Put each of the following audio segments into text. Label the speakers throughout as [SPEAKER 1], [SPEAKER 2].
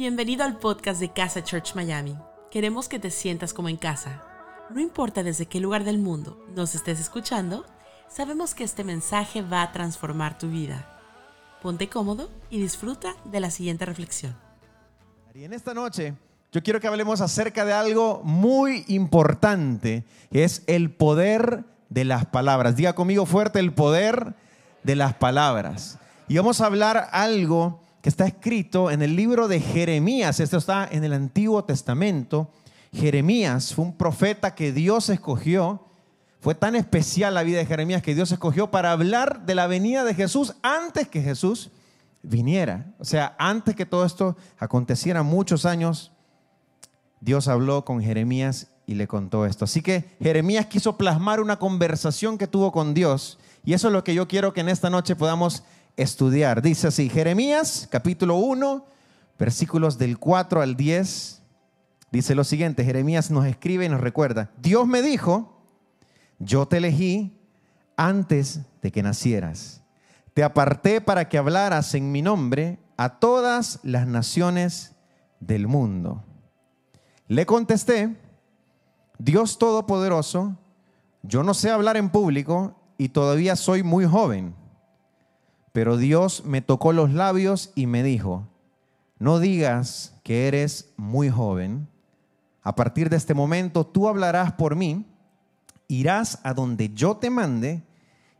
[SPEAKER 1] Bienvenido al podcast de Casa Church Miami. Queremos que te sientas como en casa. No importa desde qué lugar del mundo nos estés escuchando, sabemos que este mensaje va a transformar tu vida. Ponte cómodo y disfruta de la siguiente reflexión.
[SPEAKER 2] Y en esta noche yo quiero que hablemos acerca de algo muy importante, que es el poder de las palabras. Diga conmigo fuerte el poder de las palabras. Y vamos a hablar algo que está escrito en el libro de Jeremías. Esto está en el Antiguo Testamento. Jeremías fue un profeta que Dios escogió. Fue tan especial la vida de Jeremías que Dios escogió para hablar de la venida de Jesús antes que Jesús viniera. O sea, antes que todo esto aconteciera muchos años, Dios habló con Jeremías y le contó esto. Así que Jeremías quiso plasmar una conversación que tuvo con Dios. Y eso es lo que yo quiero que en esta noche podamos estudiar. Dice así, Jeremías capítulo 1, versículos del 4 al 10. Dice lo siguiente, Jeremías nos escribe y nos recuerda, Dios me dijo, yo te elegí antes de que nacieras. Te aparté para que hablaras en mi nombre a todas las naciones del mundo. Le contesté, Dios Todopoderoso, yo no sé hablar en público y todavía soy muy joven. Pero Dios me tocó los labios y me dijo, no digas que eres muy joven. A partir de este momento tú hablarás por mí, irás a donde yo te mande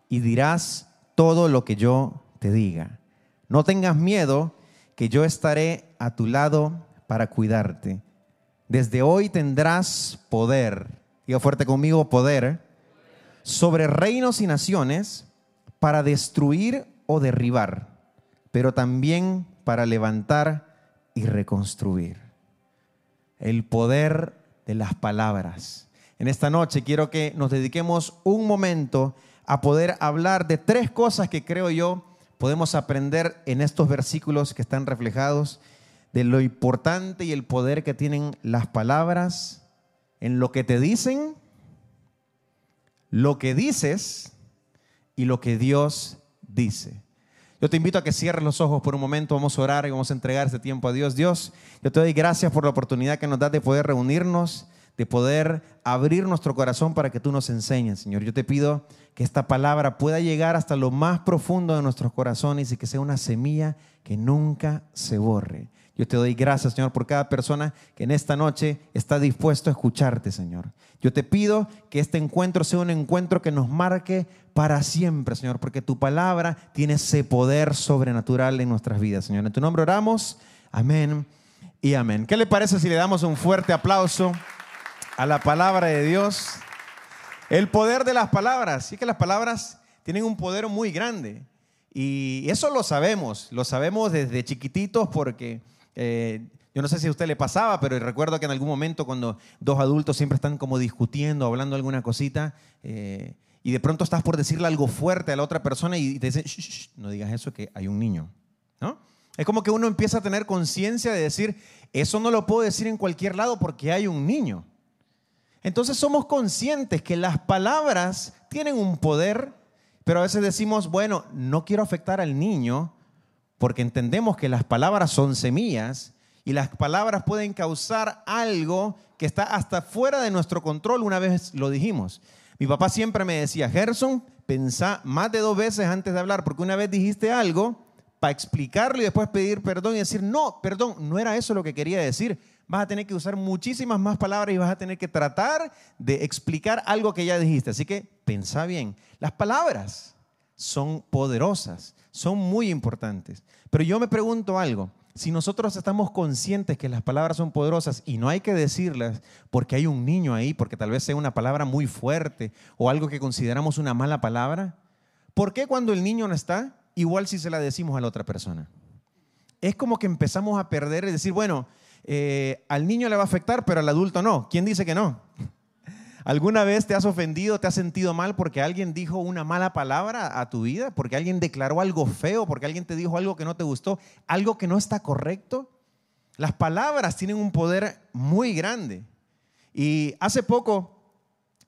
[SPEAKER 2] y dirás todo lo que yo te diga. No tengas miedo, que yo estaré a tu lado para cuidarte. Desde hoy tendrás poder, diga fuerte conmigo, poder, sobre reinos y naciones para destruir o derribar, pero también para levantar y reconstruir. El poder de las palabras. En esta noche quiero que nos dediquemos un momento a poder hablar de tres cosas que creo yo podemos aprender en estos versículos que están reflejados de lo importante y el poder que tienen las palabras en lo que te dicen, lo que dices y lo que Dios dice. Yo te invito a que cierres los ojos por un momento, vamos a orar y vamos a entregar este tiempo a Dios. Dios, yo te doy gracias por la oportunidad que nos das de poder reunirnos, de poder abrir nuestro corazón para que tú nos enseñes, Señor. Yo te pido que esta palabra pueda llegar hasta lo más profundo de nuestros corazones y que sea una semilla que nunca se borre. Yo te doy gracias, Señor, por cada persona que en esta noche está dispuesto a escucharte, Señor. Yo te pido que este encuentro sea un encuentro que nos marque para siempre, Señor, porque tu palabra tiene ese poder sobrenatural en nuestras vidas, Señor. En tu nombre oramos. Amén y amén. ¿Qué le parece si le damos un fuerte aplauso a la palabra de Dios? El poder de las palabras. Sí que las palabras tienen un poder muy grande. Y eso lo sabemos, lo sabemos desde chiquititos porque eh, yo no sé si a usted le pasaba, pero recuerdo que en algún momento cuando dos adultos siempre están como discutiendo, hablando alguna cosita, eh, y de pronto estás por decirle algo fuerte a la otra persona y te dicen, no digas eso, que hay un niño. ¿no? Es como que uno empieza a tener conciencia de decir, eso no lo puedo decir en cualquier lado porque hay un niño. Entonces somos conscientes que las palabras tienen un poder, pero a veces decimos, bueno, no quiero afectar al niño, porque entendemos que las palabras son semillas y las palabras pueden causar algo que está hasta fuera de nuestro control, una vez lo dijimos. Mi papá siempre me decía, Gerson, pensá más de dos veces antes de hablar, porque una vez dijiste algo para explicarlo y después pedir perdón y decir, no, perdón, no era eso lo que quería decir. Vas a tener que usar muchísimas más palabras y vas a tener que tratar de explicar algo que ya dijiste. Así que pensá bien. Las palabras son poderosas son muy importantes. Pero yo me pregunto algo, si nosotros estamos conscientes que las palabras son poderosas y no hay que decirlas porque hay un niño ahí, porque tal vez sea una palabra muy fuerte o algo que consideramos una mala palabra, ¿por qué cuando el niño no está, igual si se la decimos a la otra persona? Es como que empezamos a perder y decir, bueno, eh, al niño le va a afectar, pero al adulto no. ¿Quién dice que no? ¿Alguna vez te has ofendido, te has sentido mal porque alguien dijo una mala palabra a tu vida? ¿Porque alguien declaró algo feo? ¿Porque alguien te dijo algo que no te gustó? ¿Algo que no está correcto? Las palabras tienen un poder muy grande. Y hace poco,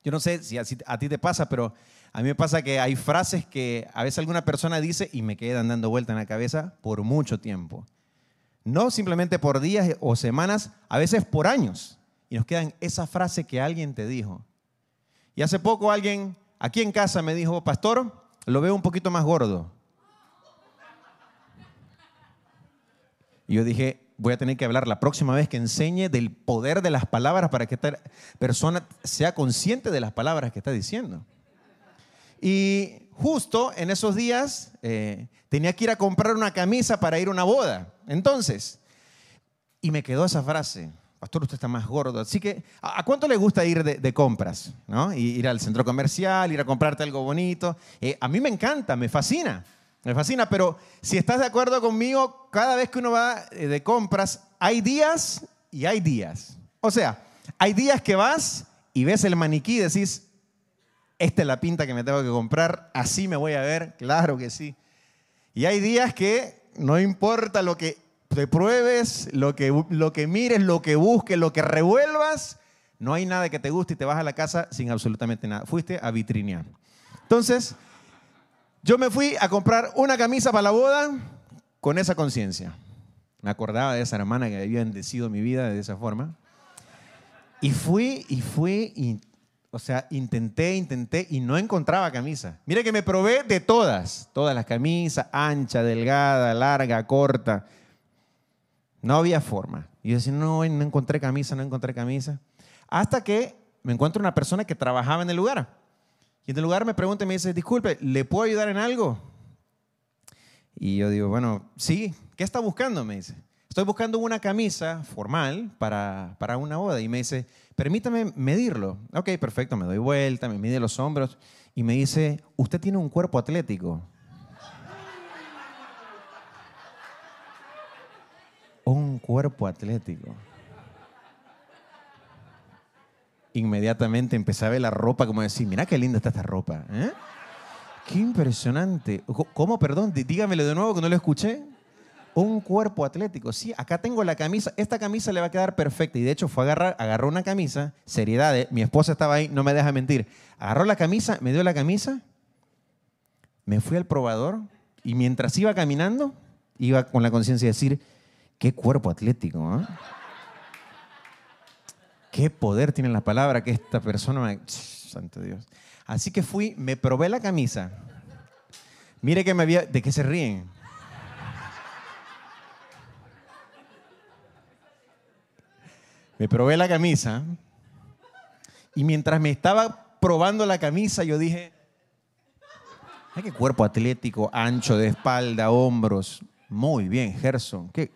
[SPEAKER 2] yo no sé si a ti te pasa, pero a mí me pasa que hay frases que a veces alguna persona dice y me quedan dando vuelta en la cabeza por mucho tiempo. no simplemente por días o semanas, a veces por años. Y nos quedan esa frase que alguien te dijo. Y hace poco alguien aquí en casa me dijo, pastor, lo veo un poquito más gordo. Y yo dije, voy a tener que hablar la próxima vez que enseñe del poder de las palabras para que esta persona sea consciente de las palabras que está diciendo. Y justo en esos días eh, tenía que ir a comprar una camisa para ir a una boda. Entonces, y me quedó esa frase, pastor, usted está más gordo. Así que, ¿a cuánto le gusta ir de, compras? ¿no? Ir al centro comercial, ir a comprarte algo bonito. Eh, a mí me encanta, me fascina. Me fascina, pero si estás de acuerdo conmigo, cada vez que uno va eh, de compras, hay días y hay días. O sea, hay días que vas y ves el maniquí y decís, esta es la pinta que me tengo que comprar, así me voy a ver, claro que sí. Y hay días que no importa lo que te pruebes, lo que, lo que mires, lo que busques, lo que revuelvas, no hay nada que te guste y te vas a la casa sin absolutamente nada. Fuiste a vitrinear. Entonces, yo me fui a comprar una camisa para la boda con esa conciencia. Me acordaba de esa hermana que había bendecido mi vida de esa forma. Y fui y fui y, o sea, intenté, intenté y no encontraba camisa. Mire que me probé de todas, todas las camisas, ancha, delgada, larga, corta. No había forma. Y yo decía, no, no encontré camisa, no encontré camisa. Hasta que me encuentro una persona que trabajaba en el lugar. Y en el lugar me pregunta y me dice, disculpe, ¿le puedo ayudar en algo? Y yo digo, bueno, sí, ¿qué está buscando? Me dice, estoy buscando una camisa formal para, para una boda. Y me dice, permítame medirlo. Ok, perfecto, me doy vuelta, me mide los hombros y me dice, usted tiene un cuerpo atlético. Un cuerpo atlético inmediatamente empecé a ver la ropa como decir, mira qué linda está esta ropa. ¿eh? Qué impresionante. ¿Cómo, perdón? Dígamelo de nuevo que no lo escuché. Un cuerpo atlético. Sí, acá tengo la camisa. Esta camisa le va a quedar perfecta. Y de hecho fue a agarrar, agarró una camisa. Seriedad, ¿eh? mi esposa estaba ahí, no me deja mentir. Agarró la camisa, me dio la camisa. Me fui al probador. Y mientras iba caminando, iba con la conciencia de decir, qué cuerpo atlético. ¿eh? qué poder tiene la palabra que esta persona me... Santo Dios. Así que fui, me probé la camisa. Mire que me había... ¿De qué se ríen? Me probé la camisa y mientras me estaba probando la camisa yo dije, ay, qué cuerpo atlético, ancho de espalda, hombros. Muy bien, Gerson. Qué,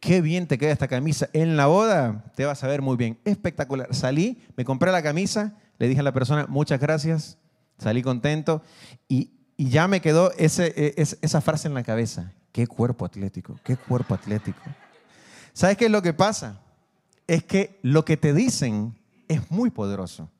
[SPEAKER 2] qué bien te queda esta camisa. En la boda te vas a ver muy bien. Espectacular. Salí, me compré la camisa, le dije a la persona, muchas gracias, salí contento y, ya me quedó e, esa frase en la cabeza. Qué cuerpo atlético, qué cuerpo atlético. ¿Sabes qué es lo que pasa? Es que lo que te dicen es muy poderoso.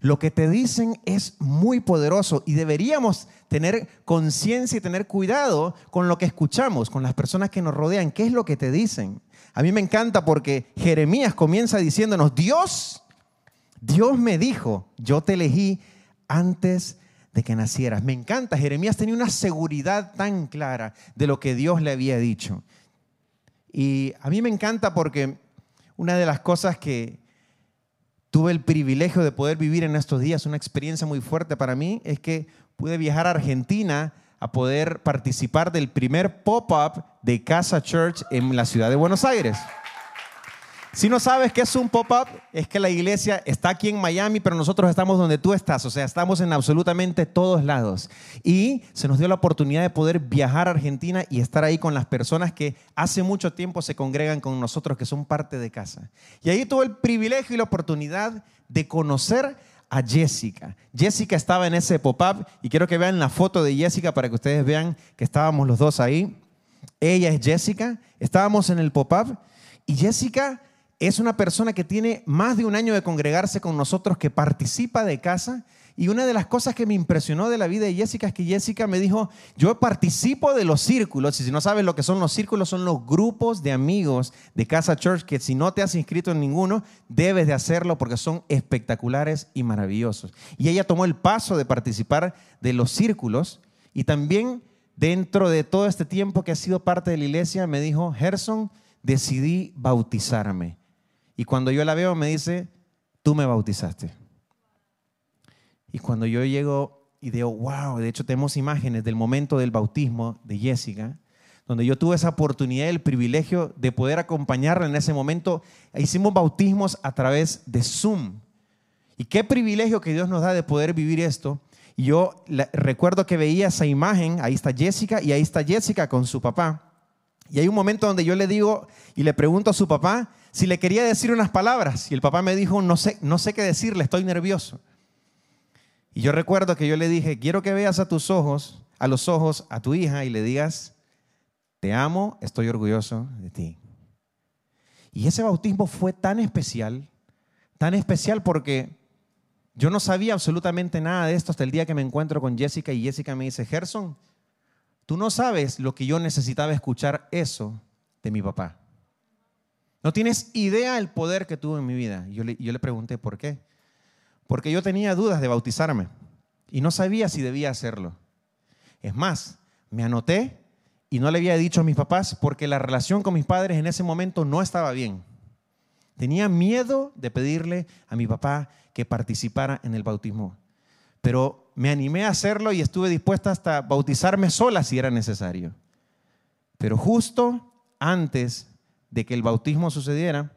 [SPEAKER 2] Lo que te dicen es muy poderoso y deberíamos tener conciencia y tener cuidado con lo que escuchamos, con las personas que nos rodean. ¿Qué es lo que te dicen? A mí me encanta porque Jeremías comienza diciéndonos, Dios, Dios me dijo, yo te elegí antes de que nacieras. Me encanta, Jeremías tenía una seguridad tan clara de lo que Dios le había dicho. Y a mí me encanta porque una de las cosas que, tuve el privilegio de poder vivir en estos días, una experiencia muy fuerte para mí, es que pude viajar a Argentina a poder participar del primer pop-up de Casa Church en la ciudad de Buenos Aires. Si no sabes qué es un pop-up, es que la iglesia está aquí en Miami, pero nosotros estamos donde tú estás, o sea, estamos en absolutamente todos lados. Y se nos dio la oportunidad de poder viajar a Argentina y estar ahí con las personas que hace mucho tiempo se congregan con nosotros, que son parte de casa. Y ahí tuve el privilegio y la oportunidad de conocer a Jessica. Jessica estaba en ese pop-up y quiero que vean la foto de Jessica para que ustedes vean que estábamos los dos ahí. Ella es Jessica, estábamos en el pop-up y Jessica es una persona que tiene más de un año de congregarse con nosotros, que participa de casa. Y una de las cosas que me impresionó de la vida de Jessica es que Jessica me dijo, yo participo de los círculos, y si no sabes lo que son los círculos, son los grupos de amigos de Casa Church, que si no te has inscrito en ninguno, debes de hacerlo porque son espectaculares y maravillosos. Y ella tomó el paso de participar de los círculos y también dentro de todo este tiempo que ha sido parte de la iglesia, me dijo, Gerson, decidí bautizarme. Y cuando yo la veo me dice, tú me bautizaste. Y cuando yo llego y digo, wow, de hecho tenemos imágenes del momento del bautismo de Jessica, donde yo tuve esa oportunidad, el privilegio de poder acompañarla en ese momento. Hicimos bautismos a través de Zoom. Y qué privilegio que Dios nos da de poder vivir esto. Y yo recuerdo que veía esa imagen, ahí está Jessica y ahí está Jessica con su papá. Y hay un momento donde yo le digo y le pregunto a su papá si le quería decir unas palabras. Y el papá me dijo, no sé, no sé qué decirle, estoy nervioso. Y yo recuerdo que yo le dije, quiero que veas a tus ojos, a los ojos a tu hija y le digas, te amo, estoy orgulloso de ti. Y ese bautismo fue tan especial, tan especial porque yo no sabía absolutamente nada de esto hasta el día que me encuentro con Jessica y Jessica me dice, Gerson, tú no sabes lo que yo necesitaba escuchar eso de mi papá. No tienes idea del poder que tuvo en mi vida. Yo le, yo le pregunté, ¿por qué? Porque yo tenía dudas de bautizarme y no sabía si debía hacerlo. Es más, me anoté y no le había dicho a mis papás porque la relación con mis padres en ese momento no estaba bien. Tenía miedo de pedirle a mi papá que participara en el bautismo. Pero me animé a hacerlo y estuve dispuesta hasta bautizarme sola si era necesario. Pero justo antes de que el bautismo sucediera,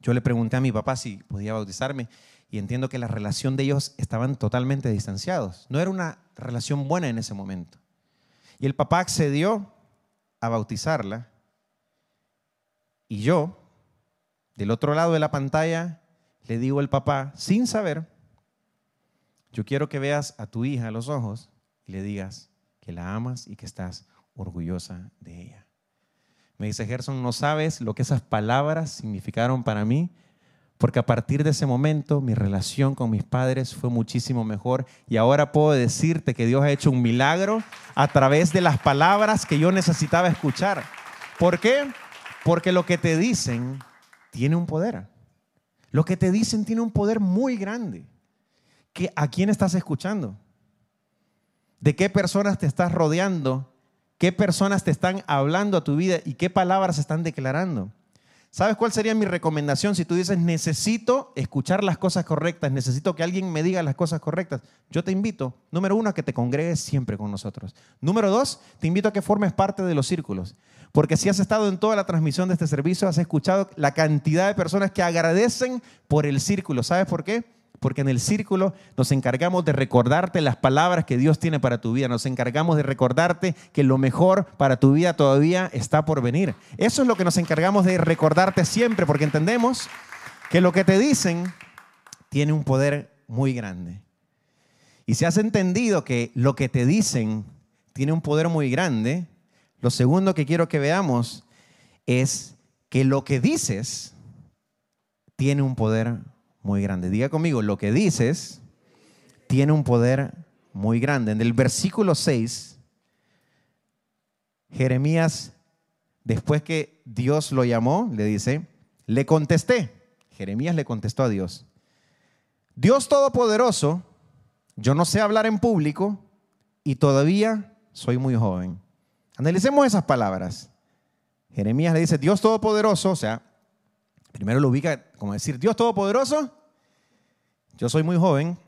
[SPEAKER 2] yo le pregunté a mi papá si podía bautizarme y entiendo que la relación de ellos estaban totalmente distanciados. No era una relación buena en ese momento. Y el papá accedió a bautizarla. Y yo, del otro lado de la pantalla, le digo al papá, sin saber, yo quiero que veas a tu hija a los ojos y le digas que la amas y que estás orgullosa de ella. Me dice Gerson, no sabes lo que esas palabras significaron para mí porque a partir de ese momento mi relación con mis padres fue muchísimo mejor y ahora puedo decirte que Dios ha hecho un milagro a través de las palabras que yo necesitaba escuchar. ¿Por qué? Porque lo que te dicen tiene un poder. Lo que te dicen tiene un poder muy grande. ¿A quién estás escuchando? ¿De qué personas te estás rodeando? ¿Qué personas te están hablando a tu vida y qué palabras están declarando? ¿Sabes cuál sería mi recomendación si tú dices, necesito escuchar las cosas correctas, necesito que alguien me diga las cosas correctas? Yo te invito, número uno, a que te congregues siempre con nosotros. Número dos, te invito a que formes parte de los círculos. Porque si has estado en toda la transmisión de este servicio, has escuchado la cantidad de personas que agradecen por el círculo. ¿Sabes por qué? Porque en el círculo nos encargamos de recordarte las palabras que Dios tiene para tu vida. Nos encargamos de recordarte que lo mejor para tu vida todavía está por venir. Eso es lo que nos encargamos de recordarte siempre, porque entendemos que lo que te dicen tiene un poder muy grande. Y si has entendido que lo que te dicen tiene un poder muy grande, lo segundo que quiero que veamos es que lo que dices tiene un poder muy grande. Diga conmigo, lo que dices tiene un poder muy grande. En el versículo 6, Jeremías, después que Dios lo llamó, le dice, le contesté. Jeremías le contestó a Dios. Dios Todopoderoso, yo no sé hablar en público y todavía soy muy joven. Analicemos esas palabras. Jeremías le dice, Dios Todopoderoso, o sea, primero lo ubica como decir, Dios Todopoderoso, yo soy muy joven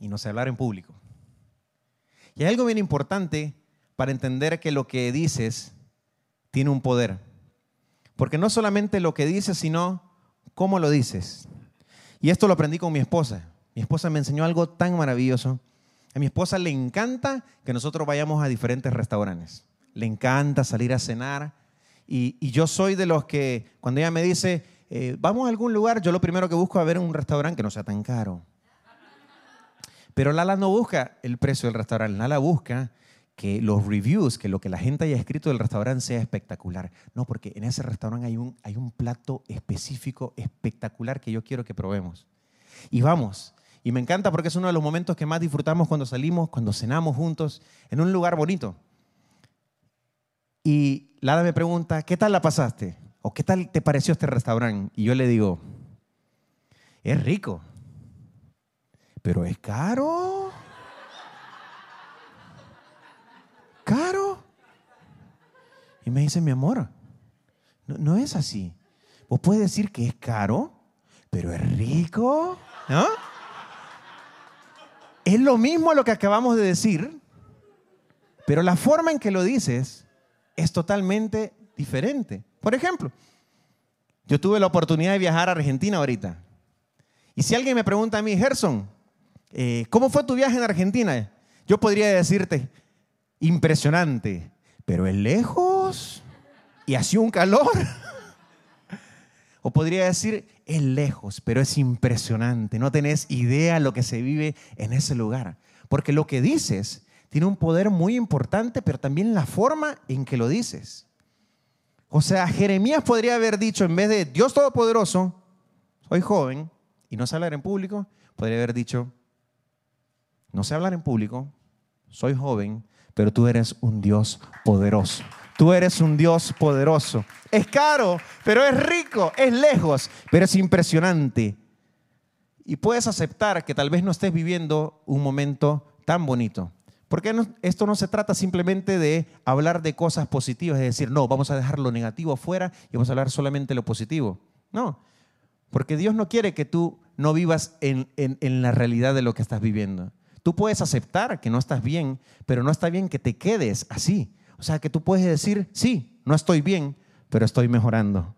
[SPEAKER 2] y no sé hablar en público. Y hay algo bien importante para entender que lo que dices tiene un poder. Porque no solamente lo que dices, sino cómo lo dices. Y esto lo aprendí con mi esposa. Mi esposa me enseñó algo tan maravilloso. A mi esposa le encanta que nosotros vayamos a diferentes restaurantes. Le encanta salir a cenar. Y, yo soy de los que, cuando ella me dice, eh, vamos a algún lugar, yo lo primero que busco es ver un restaurante que no sea tan caro. Pero Lala no busca el precio del restaurante, Lala busca que los reviews, que lo que la gente haya escrito del restaurante sea espectacular. No, porque en ese restaurante hay un, hay un plato específico, espectacular que yo quiero que probemos. Y vamos. Y me encanta porque es uno de los momentos que más disfrutamos cuando salimos, cuando cenamos juntos, en un lugar bonito. Y Lala me pregunta, ¿qué tal la pasaste? ¿O qué tal te pareció este restaurante? Y yo le digo, es rico, pero es caro. ¿Caro? Y me dice, mi amor, No, es así. Vos puedes decir que es caro, pero es rico, ¿no? Es lo mismo lo que acabamos de decir, pero la forma en que lo dices es totalmente diferente. Por ejemplo, yo tuve la oportunidad de viajar a Argentina ahorita. Y si alguien me pregunta a mí, Gerson, eh, ¿cómo fue tu viaje en Argentina? Yo podría decirte, impresionante, pero es lejos y hacía un calor. o podría decir, es lejos, pero es impresionante. No tenés idea lo que se vive en ese lugar. Porque lo que dices tiene un poder muy importante, pero también la forma en que lo dices. O sea, Jeremías podría haber dicho, en vez de Dios Todopoderoso, soy joven y no sé hablar en público, podría haber dicho, no sé hablar en público, soy joven, pero tú eres un Dios poderoso. Tú eres un Dios poderoso. Es caro, pero es rico, es lejos, pero es impresionante. Y puedes aceptar que tal vez no estés viviendo un momento tan bonito. Porque esto no se trata simplemente de hablar de cosas positivas, es decir, no, vamos a dejar lo negativo afuera y vamos a hablar solamente lo positivo. No, porque Dios no quiere que tú no vivas en, en la realidad de lo que estás viviendo. Tú puedes aceptar que no estás bien, pero no está bien que te quedes así. O sea, que tú puedes decir, sí, no estoy bien, pero estoy mejorando.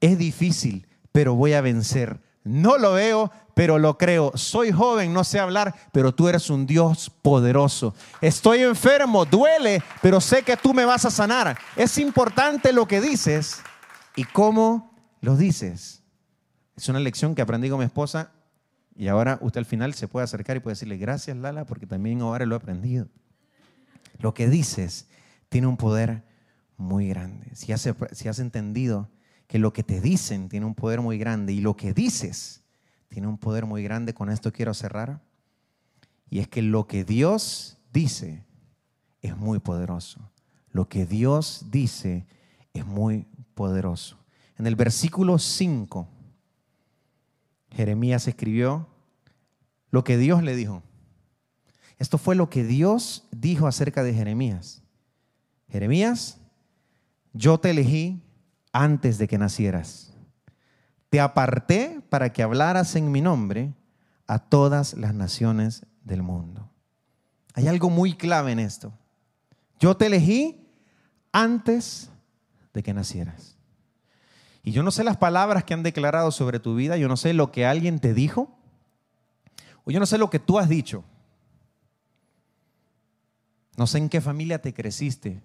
[SPEAKER 2] Es difícil, pero voy a vencer. No lo veo, pero lo creo. Soy joven, no sé hablar, pero tú eres un Dios poderoso. Estoy enfermo, duele, pero sé que tú me vas a sanar. Es importante lo que dices y cómo lo dices. Es una lección que aprendí con mi esposa y ahora usted al final se puede acercar y puede decirle, gracias Lala, porque también ahora lo he aprendido. Lo que dices tiene un poder muy grande. Si has, si has entendido que lo que te dicen tiene un poder muy grande y lo que dices tiene un poder muy grande, con esto quiero cerrar. Y es que lo que Dios dice es muy poderoso. Lo que Dios dice es muy poderoso. En el versículo 5 Jeremías escribió lo que Dios le dijo. Esto fue lo que Dios dijo acerca de Jeremías. Jeremías, yo te elegí antes de que nacieras. Te aparté para que hablaras en mi nombre a todas las naciones del mundo. Hay algo muy clave en esto. Yo te elegí antes de que nacieras. Y yo no sé las palabras que han declarado sobre tu vida, yo no sé lo que alguien te dijo, o yo no sé lo que tú has dicho. No sé en qué familia te creciste,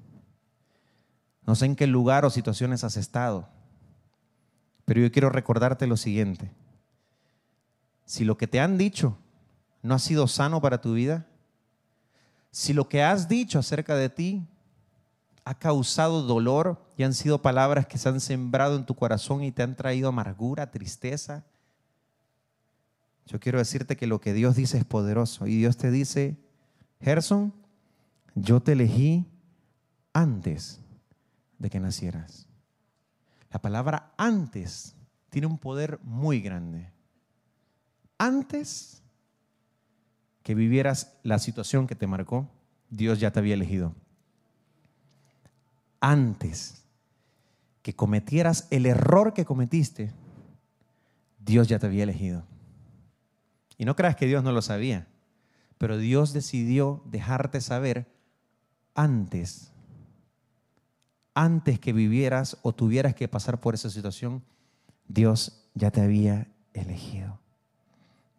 [SPEAKER 2] no sé en qué lugar o situaciones has estado, pero yo quiero recordarte lo siguiente. Si lo que te han dicho no ha sido sano para tu vida, si lo que has dicho acerca de ti ha causado dolor y han sido palabras que se han sembrado en tu corazón y te han traído amargura, tristeza. Yo quiero decirte que lo que Dios dice es poderoso y Dios te dice, Gerson, yo te elegí antes de que nacieras. La palabra antes tiene un poder muy grande. Antes que vivieras la situación que te marcó, Dios ya te había elegido antes que cometieras el error que cometiste, Dios ya te había elegido. Y no creas que Dios no lo sabía, pero Dios decidió dejarte saber antes, antes que vivieras o tuvieras que pasar por esa situación, Dios ya te había elegido.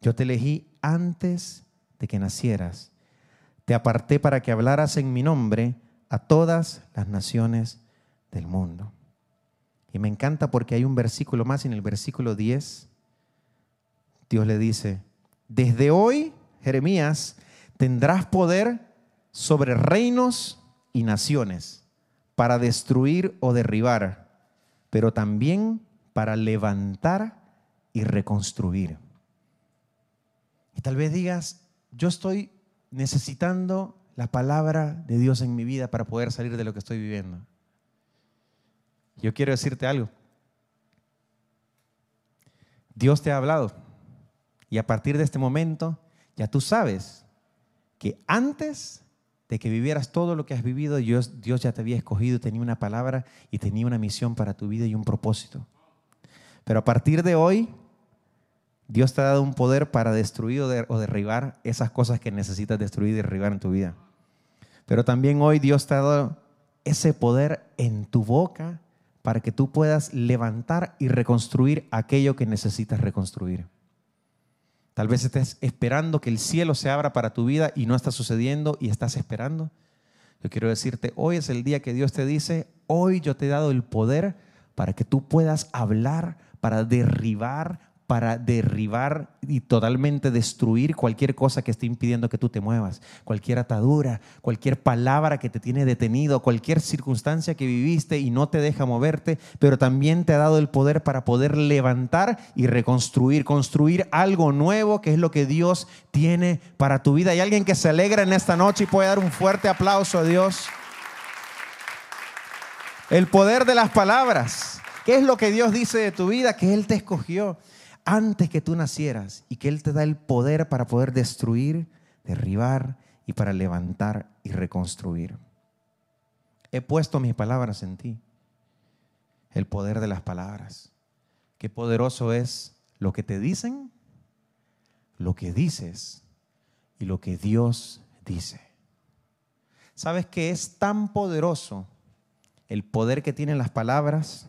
[SPEAKER 2] Yo te elegí antes de que nacieras. Te aparté para que hablaras en mi nombre a todas las naciones del mundo. Y me encanta porque hay un versículo más, en el versículo 10, Dios le dice, desde hoy, Jeremías, tendrás poder sobre reinos y naciones para destruir o derribar, pero también para levantar y reconstruir. Y tal vez digas, yo estoy necesitando la palabra de Dios en mi vida para poder salir de lo que estoy viviendo. Yo quiero decirte algo. Dios te ha hablado y a partir de este momento ya tú sabes que antes de que vivieras todo lo que has vivido, Dios, Dios ya te había escogido, tenía una palabra y tenía una misión para tu vida y un propósito. Pero a partir de hoy, Dios te ha dado un poder para destruir o, derribar esas cosas que necesitas destruir y derribar en tu vida. Pero también hoy Dios te ha dado ese poder en tu boca para que tú puedas levantar y reconstruir aquello que necesitas reconstruir. Tal vez estés esperando que el cielo se abra para tu vida y no está sucediendo y estás esperando. Yo quiero decirte, hoy es el día que Dios te dice, hoy yo te he dado el poder para que tú puedas hablar, para derribar, para derribar y totalmente destruir cualquier cosa que esté impidiendo que tú te muevas, cualquier atadura, cualquier palabra que te tiene detenido, cualquier circunstancia que viviste y no te deja moverte, pero también te ha dado el poder para poder levantar y reconstruir, construir algo nuevo que es lo que Dios tiene para tu vida. Hay alguien que se alegra en esta noche y puede dar un fuerte aplauso a Dios. El poder de las palabras. ¿Qué es lo que Dios dice de tu vida? Que Él te escogió antes que tú nacieras y que Él te da el poder para poder destruir, derribar y para levantar y reconstruir. He puesto mis palabras en ti. El poder de las palabras. Qué poderoso es lo que te dicen, lo que dices y lo que Dios dice. ¿Sabes que es tan poderoso el poder que tienen las palabras?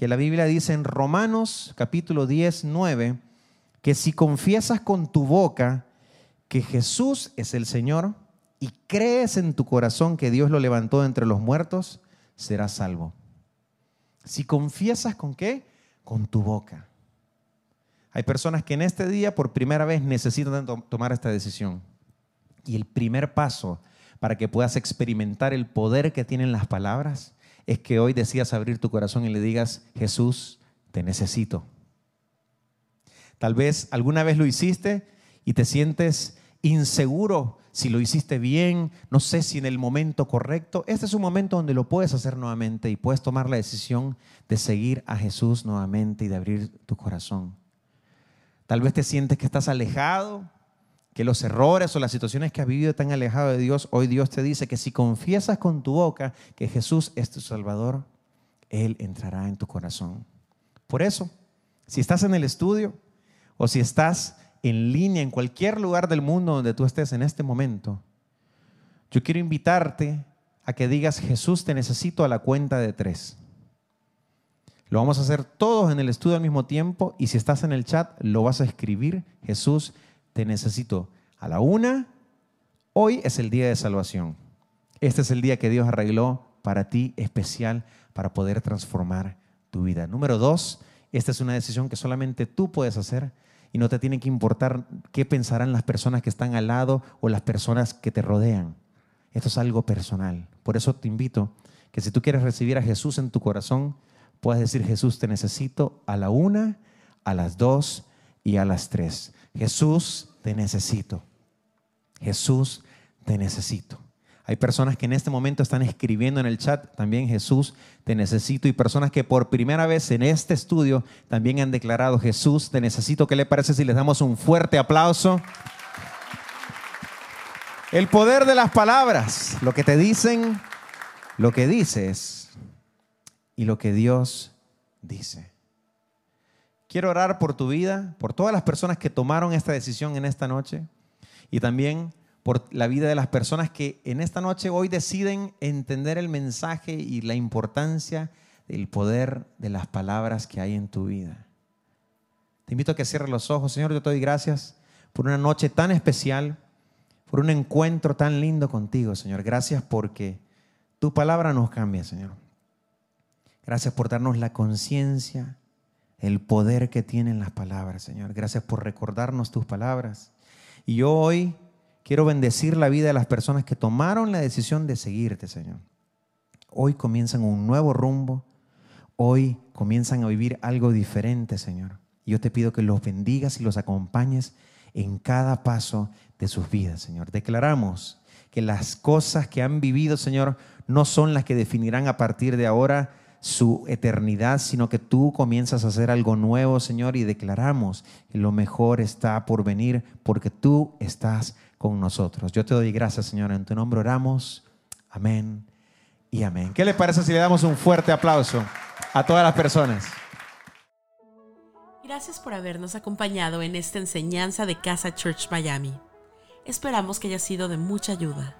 [SPEAKER 2] Que la Biblia dice en Romanos capítulo 10, 9, que si confiesas con tu boca que Jesús es el Señor y crees en tu corazón que Dios lo levantó entre los muertos, serás salvo. Si confiesas con qué? Con tu boca. Hay personas que en este día por primera vez necesitan tomar esta decisión. Y el primer paso para que puedas experimentar el poder que tienen las palabras es que hoy decidas abrir tu corazón y le digas, Jesús, te necesito. Tal vez alguna vez lo hiciste y te sientes inseguro si lo hiciste bien, no sé si en el momento correcto. Este es un momento donde lo puedes hacer nuevamente y puedes tomar la decisión de seguir a Jesús nuevamente y de abrir tu corazón. Tal vez te sientes que estás alejado, que los errores o las situaciones que has vivido tan alejado de Dios, hoy Dios te dice que si confiesas con tu boca que Jesús es tu Salvador, Él entrará en tu corazón. Por eso, si estás en el estudio o si estás en línea en cualquier lugar del mundo donde tú estés en este momento, yo quiero invitarte a que digas, Jesús, te necesito a la cuenta de tres. Lo vamos a hacer todos en el estudio al mismo tiempo y si estás en el chat, lo vas a escribir, Jesús, te necesito a la una. Hoy es el día de salvación. Este es el día que Dios arregló para ti especial para poder transformar tu vida. Número dos, esta es una decisión que solamente tú puedes hacer y no te tiene que importar qué pensarán las personas que están al lado o las personas que te rodean. Esto es algo personal. Por eso te invito que si tú quieres recibir a Jesús en tu corazón, puedas decir, Jesús, te necesito a la una, a las dos y a las tres. Jesús, te necesito. Jesús, te necesito. Hay personas que en este momento están escribiendo en el chat también Jesús, te necesito. Y personas que por primera vez en este estudio también han declarado Jesús, te necesito. ¿Qué le parece si les damos un fuerte aplauso? El poder de las palabras, lo que te dicen, lo que dices y lo que Dios dice. Quiero orar por tu vida, por todas las personas que tomaron esta decisión en esta noche y también por la vida de las personas que en esta noche hoy deciden entender el mensaje y la importancia del poder de las palabras que hay en tu vida. Te invito a que cierres los ojos. Señor, yo te doy gracias por una noche tan especial, por un encuentro tan lindo contigo, Señor. Gracias porque tu palabra nos cambia, Señor. Gracias por darnos la conciencia el poder que tienen las palabras, Señor. Gracias por recordarnos tus palabras. Y yo hoy quiero bendecir la vida de las personas que tomaron la decisión de seguirte, Señor. Hoy comienzan un nuevo rumbo. Hoy comienzan a vivir algo diferente, Señor. Y yo te pido que los bendigas y los acompañes en cada paso de sus vidas, Señor. Declaramos que las cosas que han vivido, Señor, no son las que definirán a partir de ahora su eternidad, sino que tú comienzas a hacer algo nuevo, Señor, y declaramos que lo mejor está por venir porque tú estás con nosotros. Yo te doy gracias, Señor. En tu nombre oramos. Amén y amén. ¿Qué les parece si le damos un fuerte aplauso a todas las personas?
[SPEAKER 1] Gracias por habernos acompañado en esta enseñanza de Casa Church Miami. Esperamos que haya sido de mucha ayuda.